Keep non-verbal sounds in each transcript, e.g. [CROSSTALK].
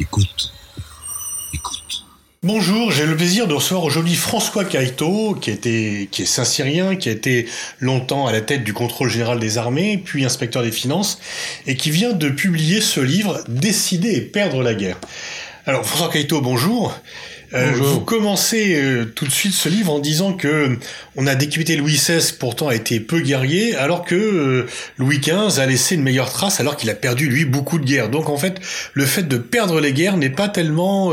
Écoute. Écoute. Bonjour, j'ai le plaisir de recevoir aujourd'hui François Caïto, qui, est Saint-Cyrien, qui a été longtemps à la tête du contrôle général des armées, puis inspecteur des finances, et qui vient de publier ce livre Décider et perdre la guerre. Alors François Caïto, bonjour. Euh, vous commencez euh, tout de suite ce livre en disant que on a décapité Louis XVI, pourtant a été peu guerrier, alors que euh, Louis XV a laissé une meilleure trace, alors qu'il a perdu lui beaucoup de guerres. Donc en fait, le fait de perdre les guerres n'est pas tellement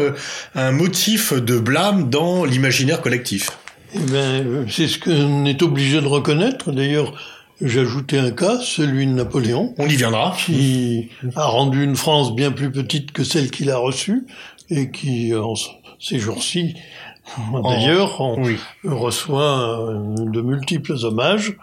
un motif de blâme dans l'imaginaire collectif. Eh ben, c'est ce qu'on est obligé de reconnaître. D'ailleurs, J'ajoutais un cas, celui de Napoléon. On y viendra. Qui a rendu une France bien plus petite que celle qu'il a reçue et qui, en, ces jours-ci, d'ailleurs, on reçoit euh, de multiples hommages,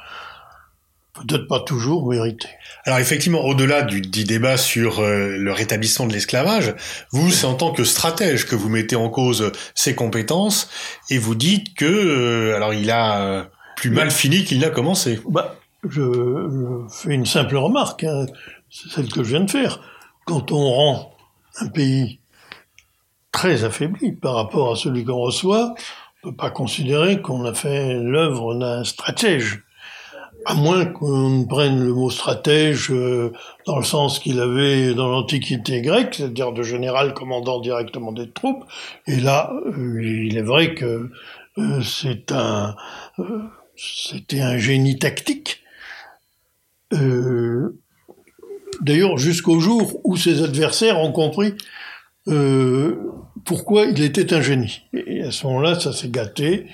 peut-être pas toujours mérités. Alors effectivement, au-delà du dit débat sur euh, le rétablissement de l'esclavage, vous, c'est en tant que stratège que vous mettez en cause ses compétences et vous dites que, euh, alors il a plus mal fini qu'il n'a commencé. Bah, je, fais une simple remarque, hein, c'est celle que je viens de faire. Quand on rend un pays très affaibli par rapport à celui qu'on reçoit, on ne peut pas considérer qu'on a fait l'œuvre d'un stratège. À moins qu'on prenne le mot stratège euh, dans le sens qu'il avait dans l'Antiquité grecque, c'est-à-dire de général commandant directement des troupes. Et là, euh, il est vrai que euh, c'est un, c'était un génie tactique. D'ailleurs, jusqu'au jour où ses adversaires ont compris euh, pourquoi il était un génie? Et à ce moment-là, ça s'est gâté.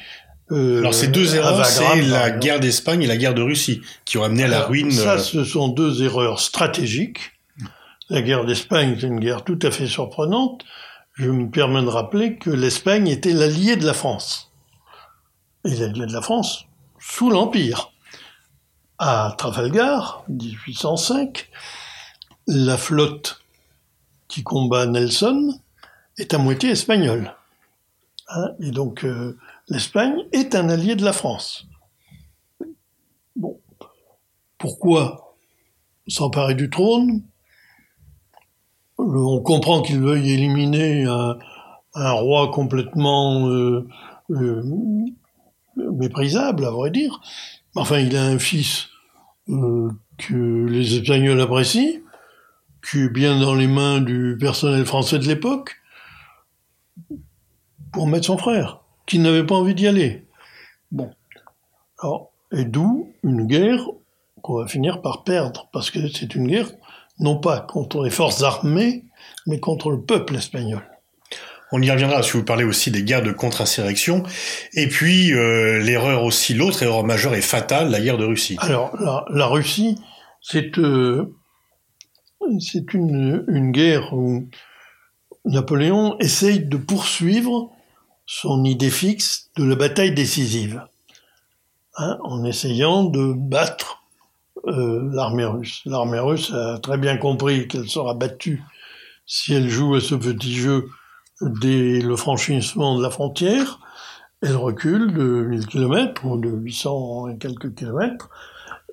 Euh, Alors ces deux erreurs, c'est la guerre d'Espagne et la guerre de Russie qui ont amené à la ruine. Ça, euh, ce sont deux erreurs stratégiques. La guerre d'Espagne, c'est une guerre tout à fait surprenante. Je me permets de rappeler que l'Espagne était l'allié de la France. Et l'allié de la France sous l'Empire. À Trafalgar, 1805, la flotte qui combat Nelson est à moitié espagnol. Hein, et donc euh, l'Espagne est un allié de la France. Bon, pourquoi s'emparer du trône? On comprend qu'il veuille éliminer un, roi complètement euh, euh, méprisable, à vrai dire. Enfin, il a un fils que les Espagnols apprécient, qui est bien dans les mains du personnel français de l'époque, pour mettre son frère, qui n'avait pas envie d'y aller. Bon. Alors, et d'où une guerre qu'on va finir par perdre, parce que c'est une guerre non pas contre les forces armées, mais contre le peuple espagnol. On y reviendra si vous parlez aussi des guerres de contre-insurrection. Et puis, euh, l'erreur aussi, l'autre erreur majeure et fatale, la guerre de Russie. Alors, la, Russie, c'est euh, c'est une, guerre où Napoléon essaye de poursuivre son idée fixe de la bataille décisive, hein, en essayant de battre euh, l'armée russe. L'armée russe a très bien compris qu'elle sera battue si elle joue à ce petit jeu dès le franchissement de la frontière. Elle recule de 1000 km ou de 800 et quelques kilomètres,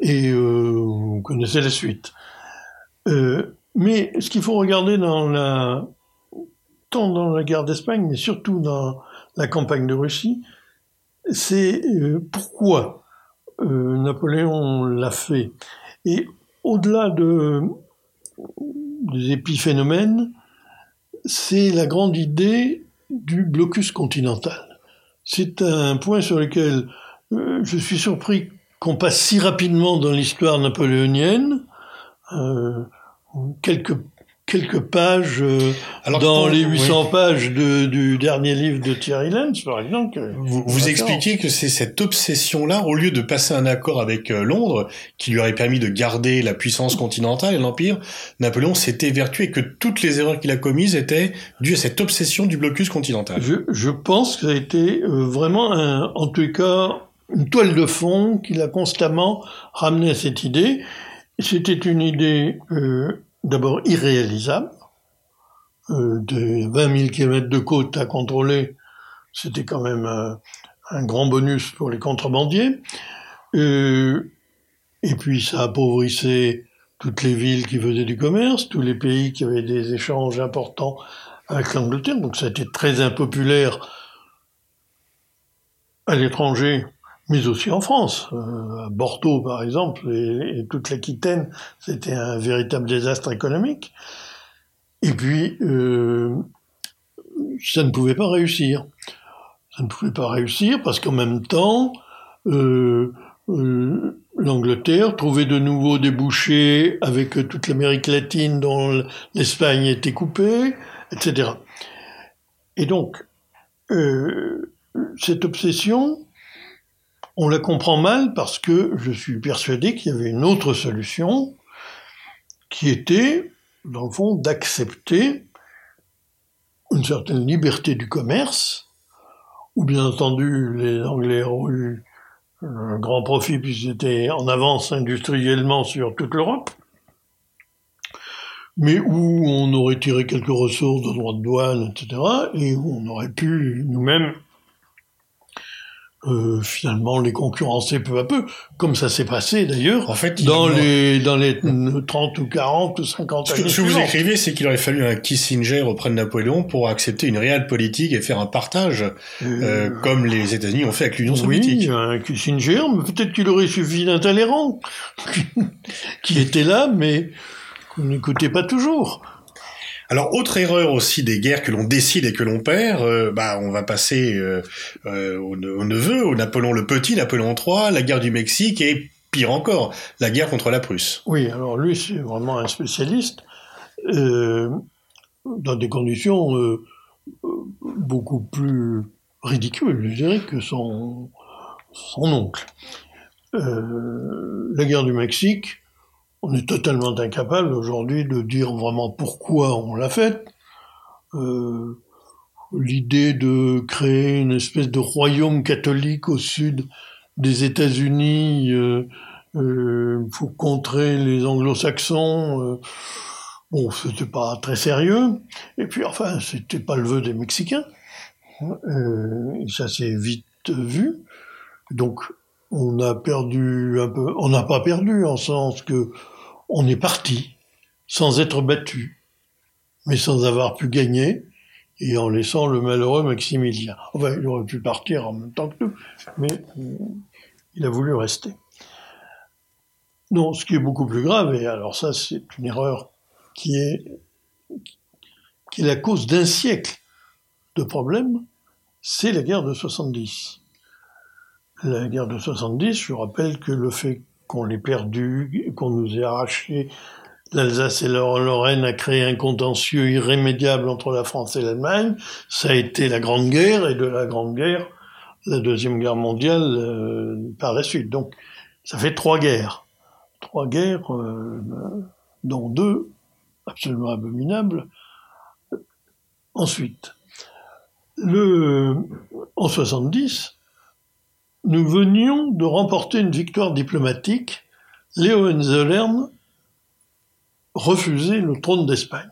et euh, vous connaissez la suite. Euh, mais ce qu'il faut regarder dans la, tant dans la guerre d'Espagne, mais surtout dans la campagne de Russie, c'est euh, pourquoi euh, Napoléon l'a fait. Et au-delà de, des épiphénomènes, c'est la grande idée du blocus continental. C'est un point sur lequel je suis surpris qu'on passe si rapidement dans l'histoire napoléonienne. Quelques quelques pages euh, dans les 800 pages de, du dernier livre de Thierry Lenz, par exemple. Vous, vous expliquez que c'est cette obsession-là, au lieu de passer un accord avec euh, Londres, qui lui aurait permis de garder la puissance continentale et l'Empire, Napoléon s'était vertué et que toutes les erreurs qu'il a commises étaient dues à cette obsession du blocus continental. Je, je pense que ça a été euh, vraiment, un, en tout cas, une toile de fond qui l'a constamment ramené à cette idée. C'était une idée euh, d'abord irréalisable. Euh, de 20 000 km de côte à contrôler, c'était quand même un, grand bonus pour les contrebandiers. Euh, et puis ça appauvrissait toutes les villes qui faisaient du commerce, tous les pays qui avaient des échanges importants avec l'Angleterre, donc ça a été très impopulaire à l'étranger, mais aussi en France. Euh, à Bordeaux, par exemple, et, toute l'Aquitaine, c'était un véritable désastre économique. Et puis, euh, ça ne pouvait pas réussir. Ça ne pouvait pas réussir parce qu'en même temps, euh, l'Angleterre trouvait de nouveaux débouchés avec toute l'Amérique latine dont l'Espagne était coupée, etc. Et donc, cette obsession, on la comprend mal parce que je suis persuadé qu'il y avait une autre solution qui était, dans le fond, d'accepter une certaine liberté du commerce, où bien entendu les Anglais ont eu un grand profit puisqu'ils étaient en avance industriellement sur toute l'Europe, mais où on aurait tiré quelques ressources de droits de douane, etc., et où on aurait pu nous-mêmes euh, finalement les concurrencer peu à peu, comme ça s'est passé d'ailleurs En fait, dans les dans les 30 ou 40 ou 50 Ce que, années ce que vous écrivez, c'est qu'il aurait fallu un Kissinger auprès de Napoléon pour accepter une réelle politique et faire un partage, euh, comme les États-Unis ont fait avec l'Union soviétique. Oui, un Kissinger, mais peut-être qu'il aurait suffi d'un Talleyrand, [LAUGHS] qui était là, mais qu'on n'écoutait pas toujours. Alors, autre erreur aussi des guerres que l'on décide et que l'on perd, euh, bah, on va passer euh, euh, au, ne- au neveu, au Napoléon le Petit, Napoléon III, la guerre du Mexique et pire encore, la guerre contre la Prusse. Oui, alors lui, c'est vraiment un spécialiste, dans des conditions beaucoup plus ridicules, je dirais, que son, oncle. La guerre du Mexique, on est totalement incapable aujourd'hui de dire vraiment pourquoi on l'a faite. Euh, L'idée de créer une espèce de royaume catholique au sud des États-Unis euh, euh, pour contrer les anglo-saxons, euh, bon, c'était pas très sérieux. Et puis, enfin, c'était pas le vœu des Mexicains. Euh, ça s'est vite vu. Donc, on a perdu un peu. On n'a pas perdu en sens que on est parti sans être battu, mais sans avoir pu gagner et en laissant le malheureux Maximilien. Enfin, il aurait pu partir en même temps que nous, mais euh, il a voulu rester. Non, ce qui est beaucoup plus grave, et alors ça c'est une erreur qui est, qui est la cause d'un siècle de problèmes, c'est la guerre de 70. La guerre de 70, je rappelle que le fait qu'on l'ait perdue, qu'on nous ait arraché l'Alsace et la Lorraine a créé un contentieux irrémédiable entre la France et l'Allemagne, ça a été la Grande Guerre, et de la Grande Guerre, la Deuxième Guerre mondiale euh, par la suite. Donc ça fait trois guerres trois guerres, euh, dont deux absolument abominables. Ensuite, le, en 70, nous venions de remporter une victoire diplomatique. Léo Hohenzollern refusait le trône d'Espagne.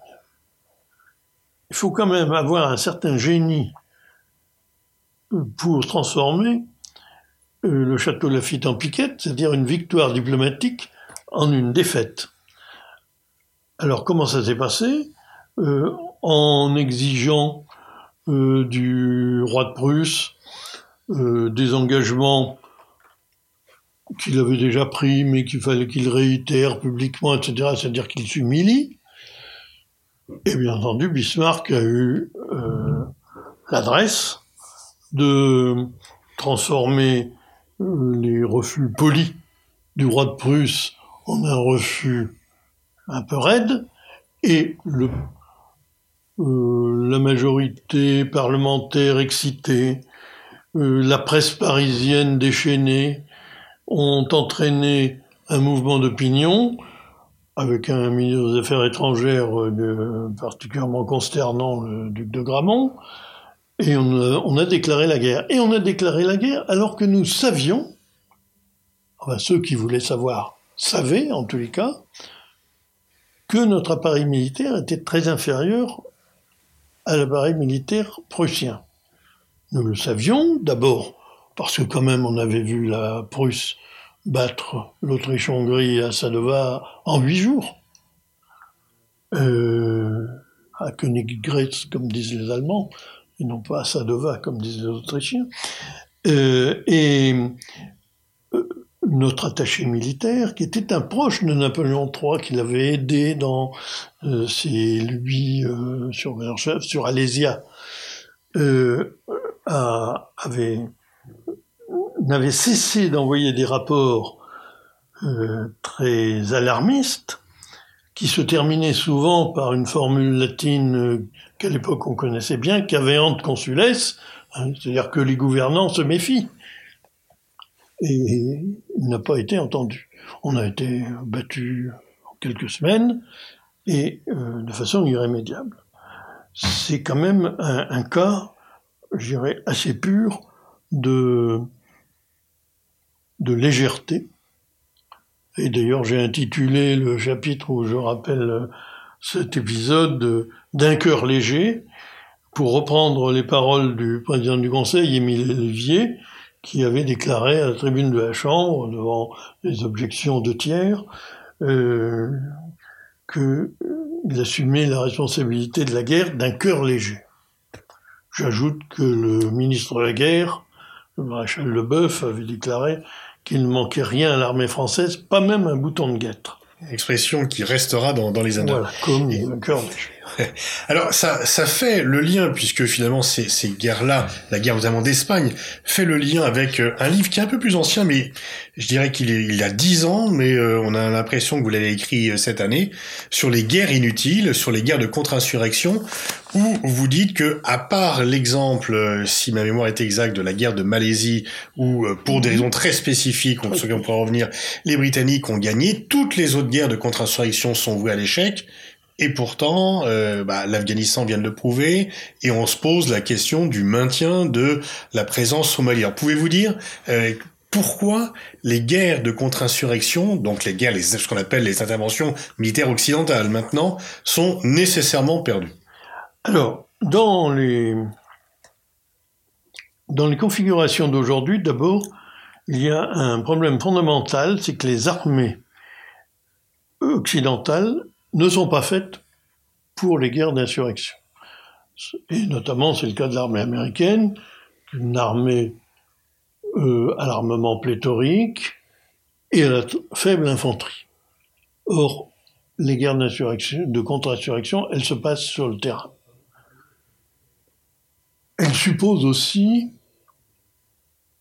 Il faut quand même avoir un certain génie pour transformer euh, le château Lafitte en piquette, c'est-à-dire une victoire diplomatique en une défaite. Alors comment ça s'est passé? Euh, En exigeant euh, du roi de Prusse euh, des engagements qu'il avait déjà pris, mais qu'il fallait qu'il réitère publiquement, etc., c'est-à-dire qu'il s'humilie. Et bien entendu, Bismarck a eu euh, l'adresse de transformer euh, les refus polis du roi de Prusse en un refus un peu raide, et le, la majorité parlementaire excitée, la presse parisienne déchaînée, ont entraîné un mouvement d'opinion avec un ministre des Affaires étrangères euh, particulièrement consternant, le duc de Gramont, et on a, on a déclaré la guerre. Et on a déclaré la guerre alors que nous savions, enfin ceux qui voulaient savoir savaient en tous les cas, que notre appareil militaire était très inférieur à l'appareil militaire prussien. Nous le savions d'abord parce que quand même on avait vu la Prusse battre l'Autriche-Hongrie à Sadova en huit jours. Euh, à Königgrätz, comme disent les Allemands, et non pas à Sadova, comme disent les Autrichiens. Euh, et euh, notre attaché militaire, qui était un proche de Napoléon III, qui l'avait aidé dans ses lui sur, sur Alésia, n'avait cessé d'envoyer des rapports euh, très alarmistes qui se terminaient souvent par une formule latine euh, qu'à l'époque on connaissait bien, caveant consules, hein, c'est-à-dire que les gouvernants se méfient. Et il n'a pas été entendu. On a été battu en quelques semaines et euh, de façon irrémédiable. C'est quand même un, un cas, je dirais, assez pur de, de légèreté. Et d'ailleurs, j'ai intitulé le chapitre où je rappelle cet épisode d'un cœur léger, pour reprendre les paroles du président du Conseil, Émile Olivier, qui avait déclaré à la tribune de la Chambre, devant les objections de tiers, euh, qu'il assumait la responsabilité de la guerre d'un cœur léger. J'ajoute que le ministre de la guerre, le maréchal Leboeuf, avait déclaré qu'il ne manquait rien à l'armée française, pas même un bouton de guêtre. Expression qui restera dans, dans les annales. Voilà, comme. Alors ça, ça fait le lien, puisque finalement ces, ces guerres-là, la guerre notamment d'Espagne, fait le lien avec euh, un livre qui est un peu plus ancien, mais je dirais qu'il il a dix ans, mais euh, on a l'impression que vous l'avez écrit euh, cette année, sur les guerres inutiles, sur les guerres de contre-insurrection, où vous dites que, à part l'exemple, si ma mémoire est exacte, de la guerre de Malaisie, où pour des raisons très spécifiques, sur lesquelles on pourra revenir, les Britanniques ont gagné, toutes les autres guerres de contre-insurrection sont vouées à l'échec. Et pourtant, euh, bah, l'Afghanistan vient de le prouver, et on se pose la question du maintien de la présence somalienne. Pouvez-vous dire euh, pourquoi les guerres de contre-insurrection, donc les guerres, ce qu'on appelle les interventions militaires occidentales maintenant, sont nécessairement perdues? Alors, dans les, dans les configurations d'aujourd'hui, d'abord, il y a un problème fondamental, c'est que les armées occidentales ne sont pas faites pour les guerres d'insurrection. Et notamment, c'est le cas de l'armée américaine, une armée euh, à l'armement pléthorique et à la faible infanterie. Or, les guerres de contre-insurrection, elles se passent sur le terrain. Elles supposent aussi,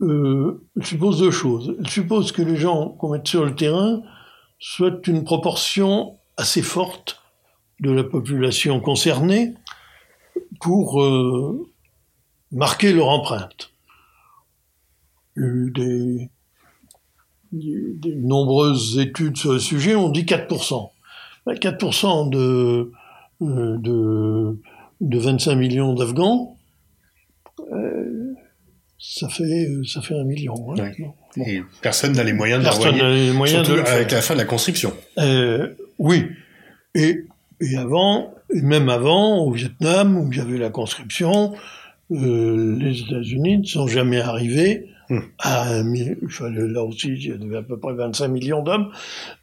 euh, deux choses. Elles supposent que les gens qu'on met sur le terrain soient une proportion assez forte de la population concernée pour euh, marquer leur empreinte. Des, des, nombreuses études sur le sujet, on dit 4%. 4% de, euh, de, de 25 millions d'Afghans, euh, ça fait un million. Hein. Bon. Et personne n'a les moyens de l'envoyer, surtout avec la fin de la conscription. Euh, oui. Et, et avant, et même avant, au Vietnam, où il y avait la conscription, euh, les États-Unis ne sont jamais arrivés Hmm. à il fallait, là aussi, il y avait à peu près 25 millions d'hommes,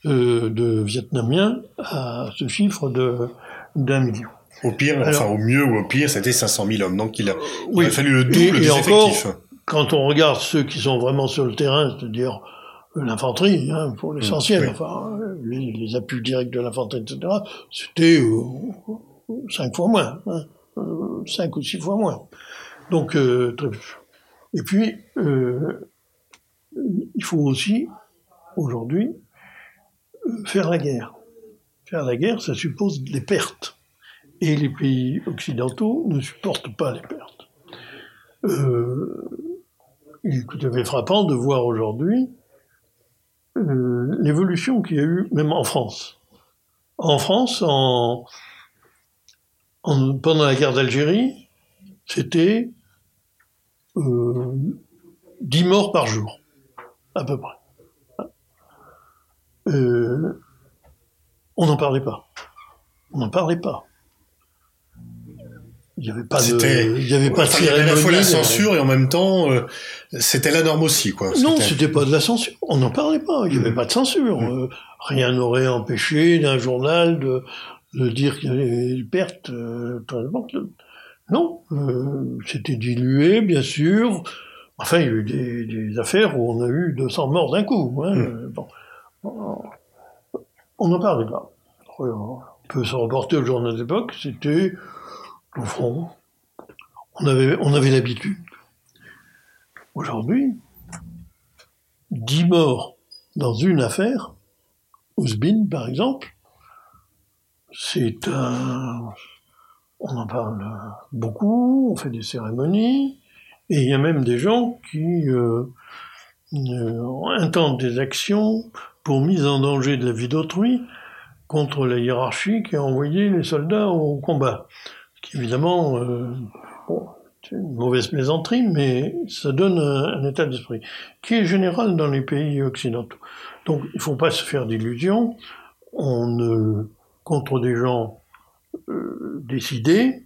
euh, de Vietnamiens, à ce chiffre de d'un million. Au pire, Alors, enfin au mieux ou au pire, c'était 500 000 hommes. Donc il a, il oui. a fallu le double Et- des encore, effectifs. Quand on regarde ceux qui sont vraiment sur le terrain, c'est-à-dire euh, l'infanterie, hein, pour l'essentiel, oui. enfin, euh, les, les appuis directs de l'infanterie, etc., c'était euh, cinq fois moins, hein, euh, cinq ou six fois moins. Donc, euh, très- et puis, euh, il faut aussi, aujourd'hui, euh, faire la guerre. Faire la guerre, ça suppose des pertes. Et les pays occidentaux ne supportent pas les pertes. Euh, il est frappant de voir aujourd'hui euh, l'évolution qu'il y a eu, même en France. En France, en, en- pendant la guerre d'Algérie, c'était euh, 10 morts par jour, à peu près. Euh, on n'en parlait pas. On n'en parlait pas. Il n'y avait pas de, il y avait pas de il y avait à la fois la censure et en même temps, euh, c'était la norme aussi, quoi. Non, C'était- pas de la censure. On n'en parlait pas. Il n'y avait pas de censure. Mm. Euh, rien n'aurait empêché d'un journal de, de dire qu'il y avait des pertes euh. Non, euh, c'était dilué, bien sûr. Enfin, il y a eu des, des, affaires où on a eu 200 morts d'un coup. Hein. Mmh. Bon. On n'en parlait pas. On peut se reporter au journal d'époque, c'était au front. On avait, l'habitude. Aujourd'hui, 10 morts dans une affaire, Ousbin par exemple, c'est un. On en parle beaucoup, on fait des cérémonies, et il y a même des gens qui euh, euh, intentent des actions pour mise en danger de la vie d'autrui contre la hiérarchie qui a envoyé les soldats au combat. Évidemment, euh, bon, c'est une mauvaise plaisanterie, mais ça donne un, état d'esprit qui est général dans les pays occidentaux. Donc il ne faut pas se faire d'illusions. On contre des gens euh, décidés,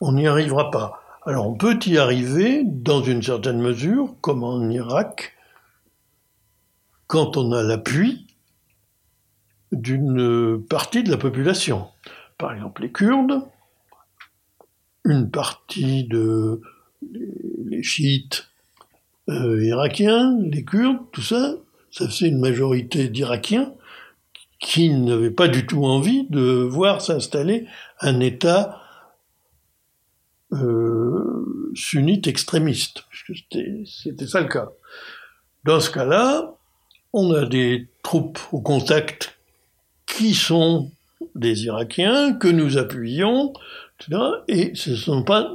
on n'y arrivera pas. Alors on peut y arriver dans une certaine mesure, comme en Irak, quand on a l'appui d'une partie de la population. Par exemple les Kurdes, une partie de chiites euh, irakiens, les Kurdes, tout ça, ça fait une majorité d'Irakiens qui n'avaient pas du tout envie de voir s'installer un État euh, sunnite extrémiste, puisque c'était ça le cas. Dans ce cas-là, on a des troupes au contact qui sont des Irakiens, que nous appuyons. Et ce ne sont pas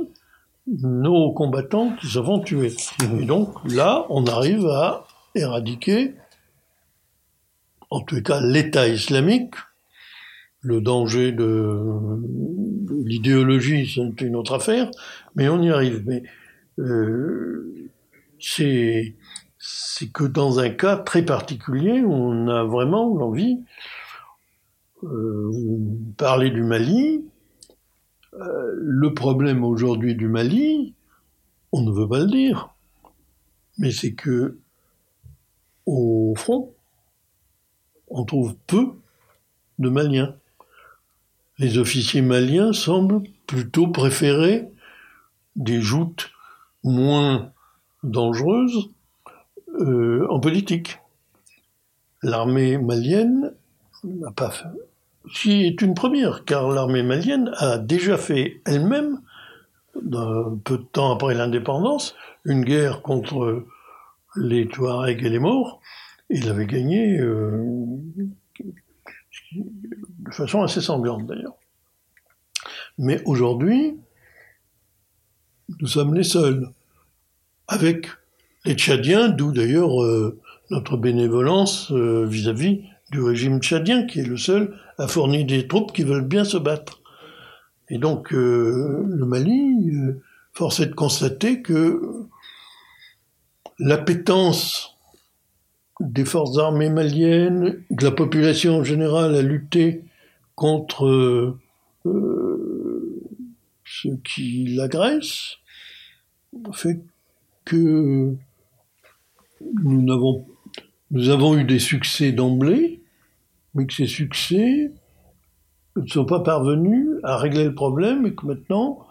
nos combattants qui se font tuer. Et donc là, on arrive à éradiquer en tout cas l'État islamique. Le danger de, l'idéologie, c'est une autre affaire, mais on y arrive. Mais euh, c'est que dans un cas très particulier, on a vraiment l'envie. Euh, parler du Mali. Euh, le problème aujourd'hui du Mali, on ne veut pas le dire, mais c'est que au front, on trouve peu de Maliens. Les officiers maliens semblent plutôt préférer des joutes moins dangereuses euh, en politique. L'armée malienne n'a pas fait. Qui est une première, car l'armée malienne a déjà fait elle-même, peu de temps après l'indépendance, une guerre contre les Touaregs et les Maures, il avait gagné euh, de façon assez sanglante d'ailleurs. Mais aujourd'hui, nous sommes les seuls, avec les Tchadiens, d'où d'ailleurs euh, notre bénévolence euh, vis-à-vis du régime tchadien, qui est le seul à fournir des troupes qui veulent bien se battre. Et donc le Mali, force est de constater que l'appétence des forces armées maliennes, de la population en général à lutter contre euh, ceux qui l'agressent, fait que nous avons eu des succès d'emblée, mais que ces succès ne sont pas parvenus à régler le problème et que maintenant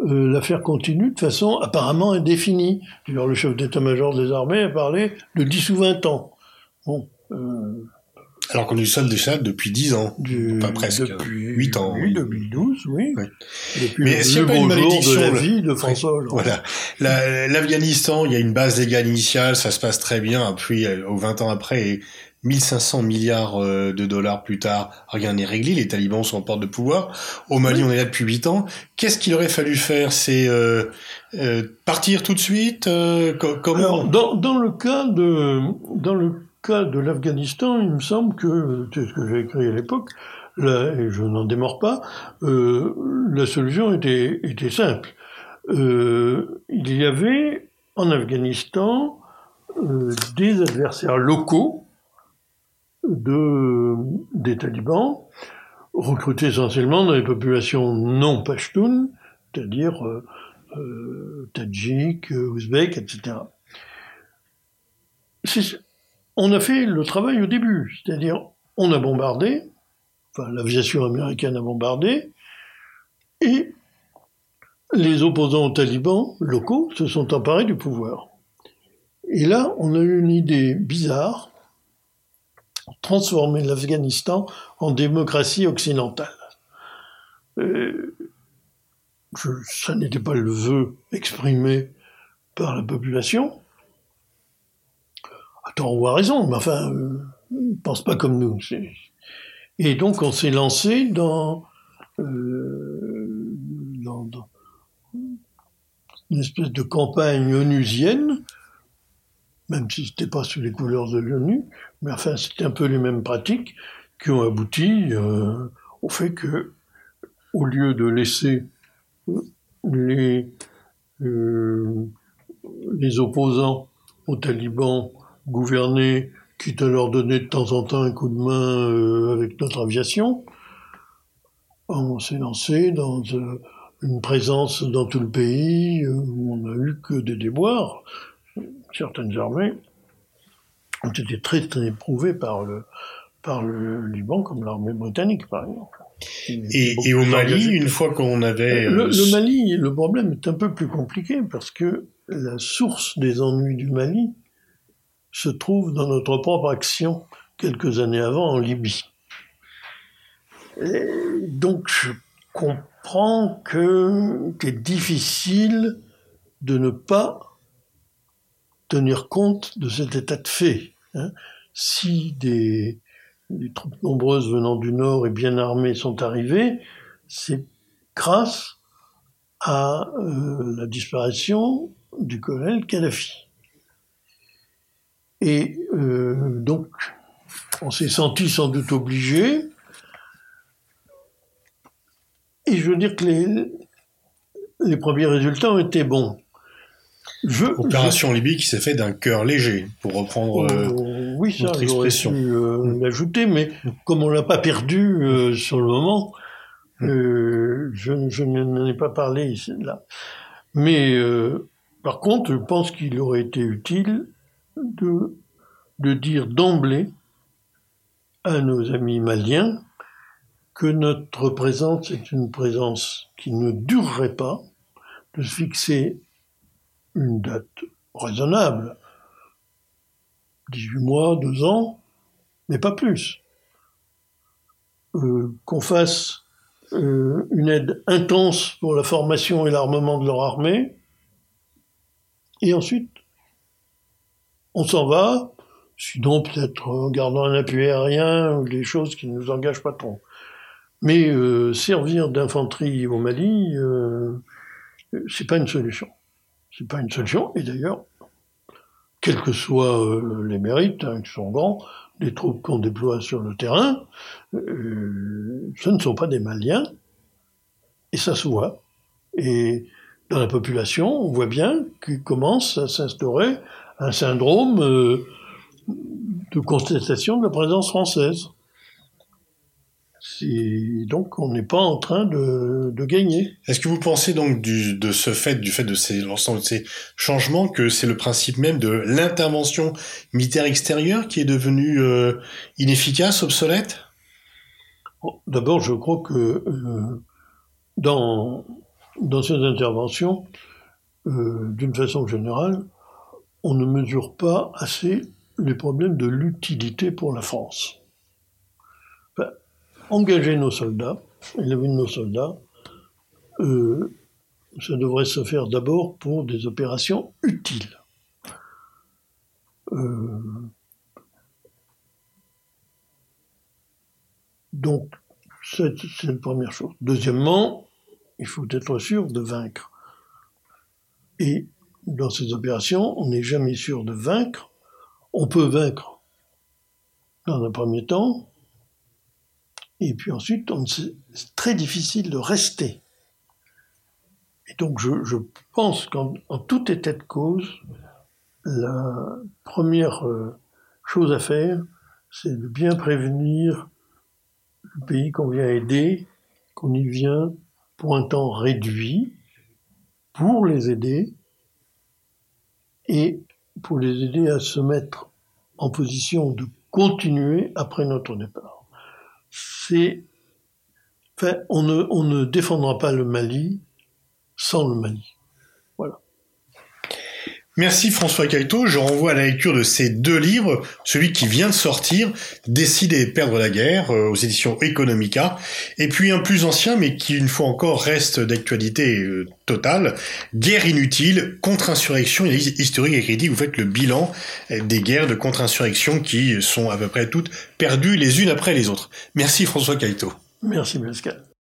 euh, l'affaire continue de façon apparemment indéfinie. D'ailleurs, le chef d'état-major des armées a parlé de 10 ou 20 ans. Bon, euh, alors qu'on est seul déjà depuis 10 ans, pas presque, depuis, 8 ans. Oui, 2012, oui. Depuis Mais le, s'il y a le pas une malédiction, de la le- vie de François Hollande. Voilà. La- L'Afghanistan, il y a une base légale initiale, ça se passe très bien. Puis, euh, au 20 ans après, et 1500 milliards euh, de dollars plus tard, rien n'est réglé. Les talibans sont en porte de pouvoir. Au Mali, on est là depuis 8 ans. Qu'est-ce qu'il aurait fallu faire? C'est euh, euh, partir tout de suite euh, co- Comment? Alors, dans, dans le cas de, dans le cas de l'Afghanistan, il me semble que, c'est ce que j'ai écrit à l'époque, là, et je n'en démords pas, euh, la solution était, était simple. Euh, il y avait en Afghanistan euh, des adversaires locaux de, des talibans, recrutés essentiellement dans les populations non pashtunes, c'est-à-dire euh, euh, tadjiks, euh, ouzbeks, etc. On a fait le travail au début, c'est-à-dire on a bombardé, enfin, l'aviation américaine a bombardé, et les opposants aux talibans locaux se sont emparés du pouvoir. Et là, on a eu une idée bizarre, transformer l'Afghanistan en démocratie occidentale. Euh, ça n'était pas le vœu exprimé par la population. À tort raison, mais enfin, euh, ne pense pas comme nous. Et donc on s'est lancé dans, euh, dans, une espèce de campagne onusienne, même si ce n'était pas sous les couleurs de l'ONU, mais enfin c'était un peu les mêmes pratiques qui ont abouti euh, au fait que, au lieu de laisser les, euh, les opposants aux talibans gouverner, quitte à leur donner de temps en temps un coup de main euh, avec notre aviation, on s'est lancé dans euh, une présence dans tout le pays où on n'a eu que des déboires. Certaines armées ont été très, très éprouvées par le, par le Liban, comme l'armée britannique, par exemple. Et, et, au Mali, une fois qu'on avait... Le, le, Mali, le problème est un peu plus compliqué parce que la source des ennuis du Mali se trouve dans notre propre action quelques années avant en Libye. Donc je comprends que c'est difficile de ne pas tenir compte de cet état de fait. Hein. Si des, des troupes nombreuses venant du nord et bien armées sont arrivées, c'est grâce à euh, la disparition du colonel Kadhafi. Et euh, donc, on s'est senti sans doute obligé. Et je veux dire que les, les premiers résultats ont été bons. Je, Opération je... Libye qui s'est fait d'un cœur léger, pour reprendre euh, oui, ça, notre expression. Pu, euh, l'ajouter, mais comme on l'a pas perdu euh, sur le moment, euh, je, je n'en ai pas parlé ici, là. Mais euh, par contre, je pense qu'il aurait été utile de, dire d'emblée à nos amis maliens que notre présence est une présence qui ne durerait pas, de fixer une date raisonnable, 18 mois, 2 ans, mais pas plus. Euh, qu'on fasse euh, une aide intense pour la formation et l'armement de leur armée, et ensuite, on s'en va, sinon peut-être en gardant un appui aérien ou des choses qui ne nous engagent pas trop. Mais euh, servir d'infanterie au Mali, euh, c'est pas une solution. C'est pas une solution. Et d'ailleurs, quels que soient euh, les mérites, hein, qui sont grands, des troupes qu'on déploie sur le terrain, euh, ce ne sont pas des Maliens, et ça se voit. Et dans la population, on voit bien qu'il commence à s'instaurer un syndrome euh, de constatation de la présence française. Donc on n'est pas en train de, de gagner. Est-ce que vous pensez donc du, de ce fait, du fait de l'ensemble de ces changements, que c'est le principe même de l'intervention militaire extérieure qui est devenu euh, inefficace, obsolète? D'abord, je crois que euh, dans, dans ces interventions, euh, d'une façon générale, on ne mesure pas assez les problèmes de l'utilité pour la France. Engager nos soldats, élever nos soldats, euh, ça devrait se faire d'abord pour des opérations utiles. Euh, donc, c'est la première chose. Deuxièmement, il faut être sûr de vaincre. Et dans ces opérations, on n'est jamais sûr de vaincre. On peut vaincre dans un premier temps, et puis ensuite, c'est très difficile de rester. Et donc, je, pense qu'en tout état de cause, la première euh, chose à faire, c'est de bien prévenir le pays qu'on vient aider, qu'on y vient pour un temps réduit, pour les aider, et pour les aider à se mettre en position de continuer après notre départ. c'est, enfin, on ne, on ne défendra pas le Mali sans le Mali. Merci François Caïto. Je renvoie à la lecture de ces deux livres, celui qui vient de sortir, Décider et perdre la guerre, euh, aux éditions Economica, et puis un plus ancien, mais qui une fois encore reste d'actualité euh, totale, Guerre inutile, contre-insurrection, historique et critique. Vous faites le bilan euh, des guerres de contre-insurrection qui sont à peu près toutes perdues les unes après les autres. Merci François Caïto. Merci Pascal.